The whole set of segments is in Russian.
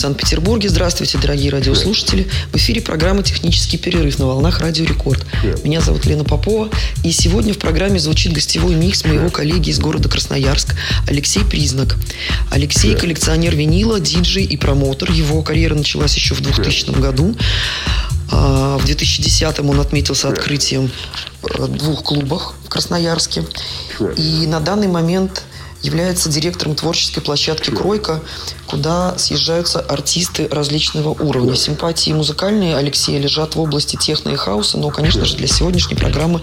Санкт-Петербурге. Здравствуйте, дорогие радиослушатели. В эфире программа «Технический перерыв» на волнах Радио Рекорд. Меня зовут Лена Попова. И сегодня в программе звучит гостевой микс моего коллеги из города Красноярск Алексей Признак. Алексей – коллекционер винила, диджей и промотор. Его карьера началась еще в 2000 году. А, В 2010 он отметился открытием э, двух клубах в Красноярске. И на данный момент является директором творческой площадки «Кройка», куда съезжаются артисты различного уровня. Симпатии музыкальные Алексея лежат в области техно и хаоса, но, конечно же, для сегодняшней программы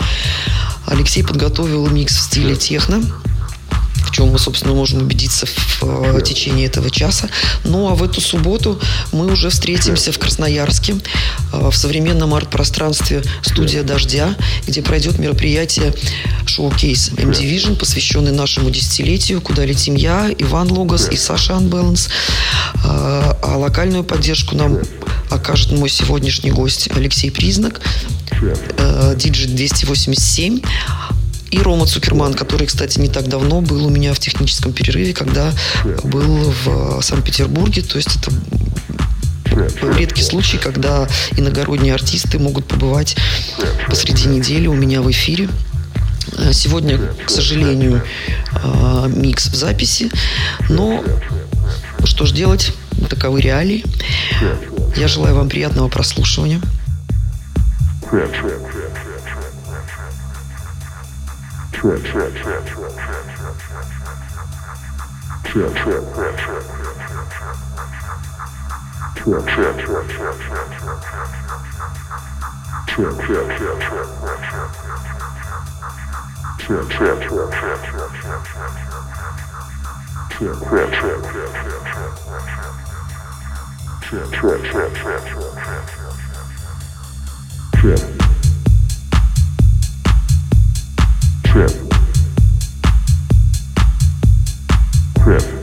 Алексей подготовил микс в стиле техно в чем мы, собственно, можем убедиться в э, течение этого часа. Ну, а в эту субботу мы уже встретимся в Красноярске, э, в современном арт-пространстве «Студия Дождя», где пройдет мероприятие шоу-кейс M-Division, посвященный нашему десятилетию, куда летим я, Иван Логос и Саша Анбаланс. Э, А локальную поддержку нам окажет мой сегодняшний гость Алексей Признак, диджей 287, и Рома Цукерман, который, кстати, не так давно был у меня в техническом перерыве, когда был в Санкт-Петербурге. То есть это редкий случай, когда иногородние артисты могут побывать посреди недели у меня в эфире. Э, Сегодня, к сожалению, э, микс в записи, но что ж делать, таковы реалии. Я желаю вам приятного прослушивания. Trip. Trip. Trip. Trip. Trip. Trip. Trip. Trip. Trip. Trip. Trip. Trip. Trip. Trip. Trip. Trip. Trip. Trip. Trip. Trip.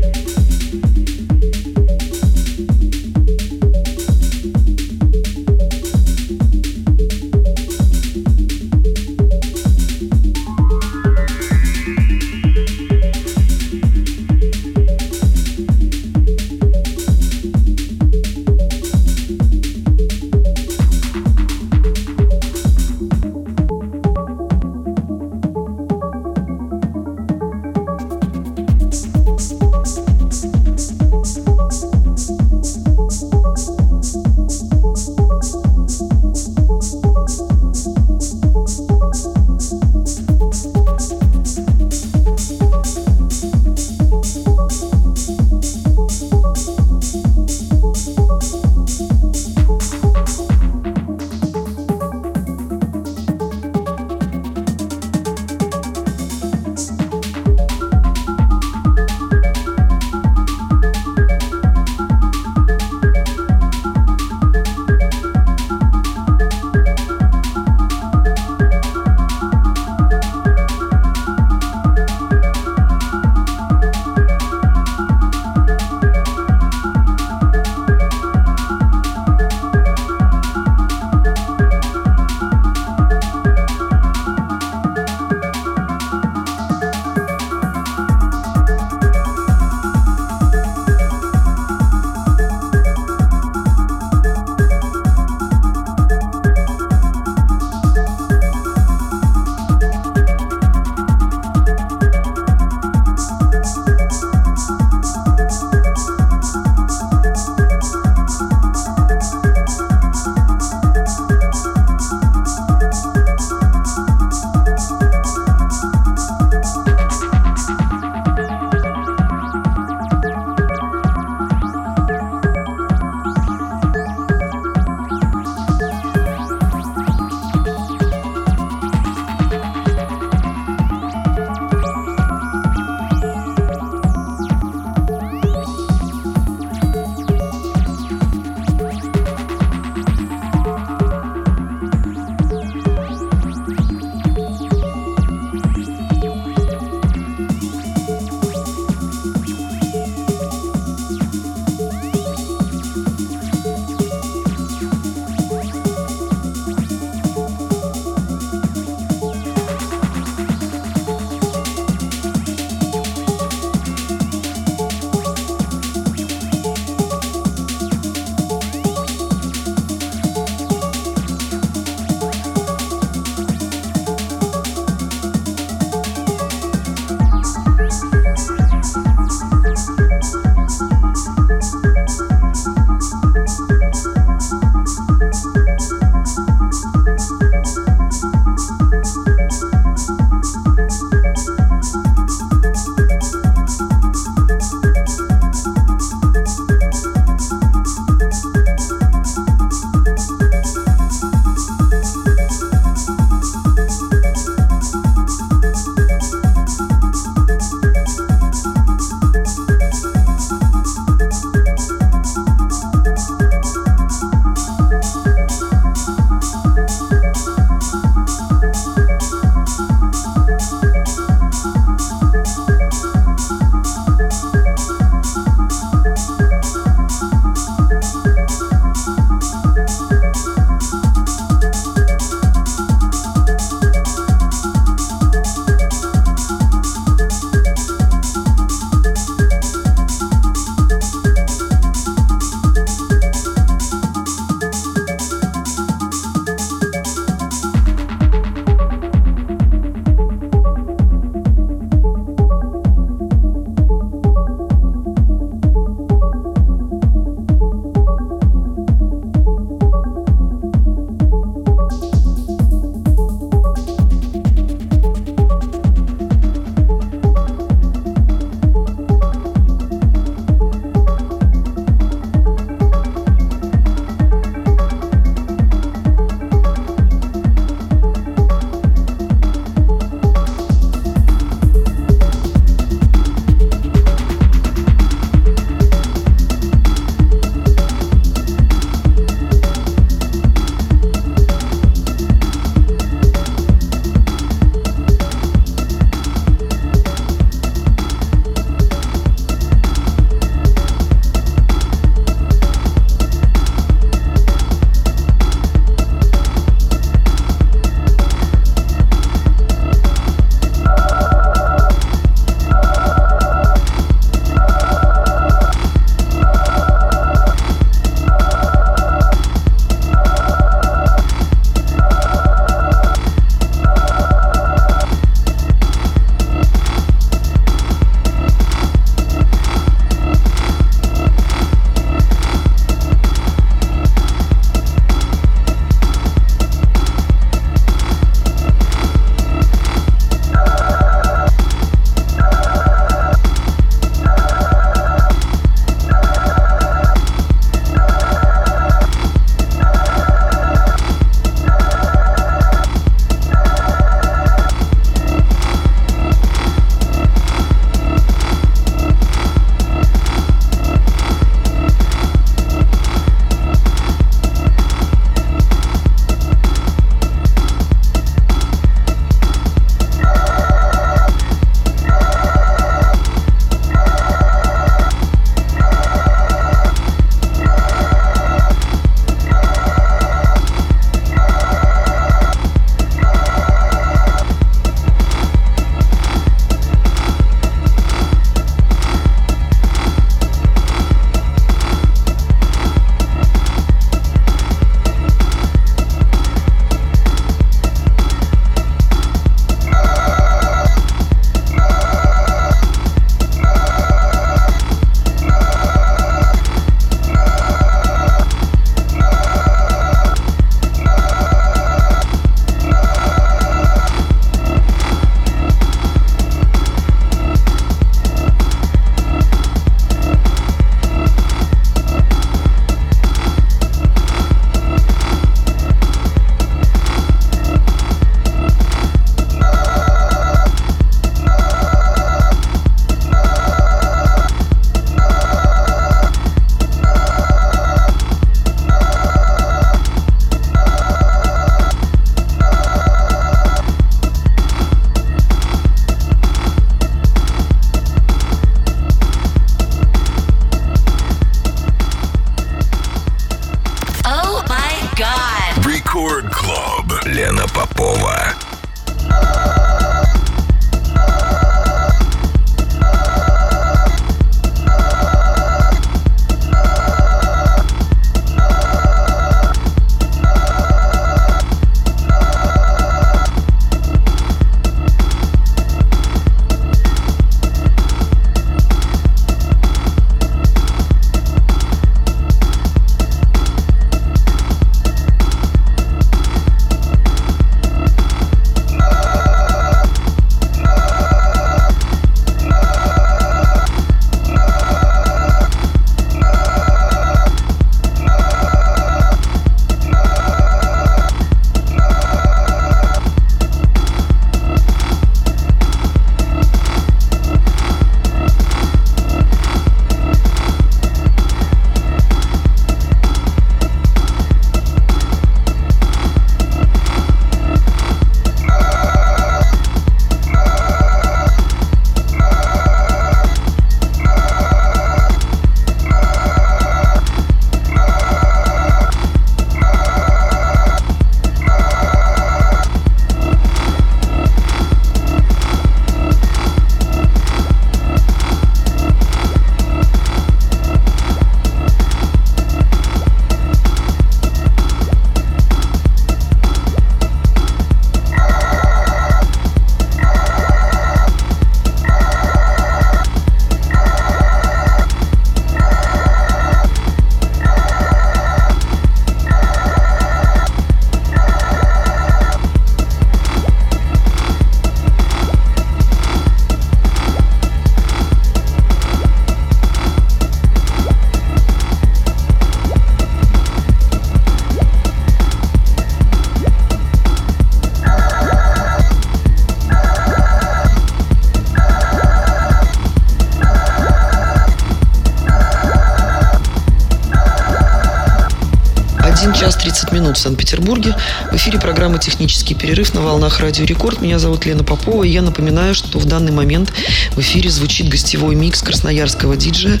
Минут в Санкт-Петербурге. В эфире программа «Технический перерыв» на волнах Радио Рекорд. Меня зовут Лена Попова, и я напоминаю, что в данный момент в эфире звучит гостевой микс красноярского диджея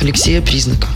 Алексея Признака.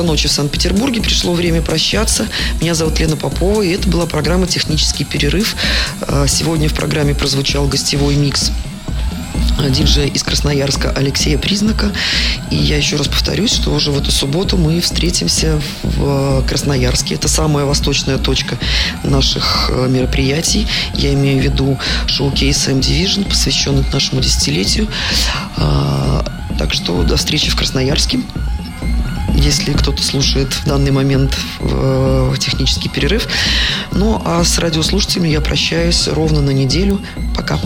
Часа ночи в Санкт-Петербурге. Пришло время прощаться. Меня зовут Лена Попова, и это была программа «Технический перерыв». А, Сегодня в программе прозвучал гостевой микс диджея из Красноярска Алексея Признака. И я еще раз повторюсь, что уже в эту субботу мы встретимся в Красноярске. Это самая восточная точка наших мероприятий. Я имею в виду шоу-кейс M-Division, посвященный нашему десятилетию. А, Так что до встречи в Красноярске. Если кто-то слушает в данный момент э, технический перерыв. Ну, а с радиослушателями я прощаюсь ровно на неделю. Пока.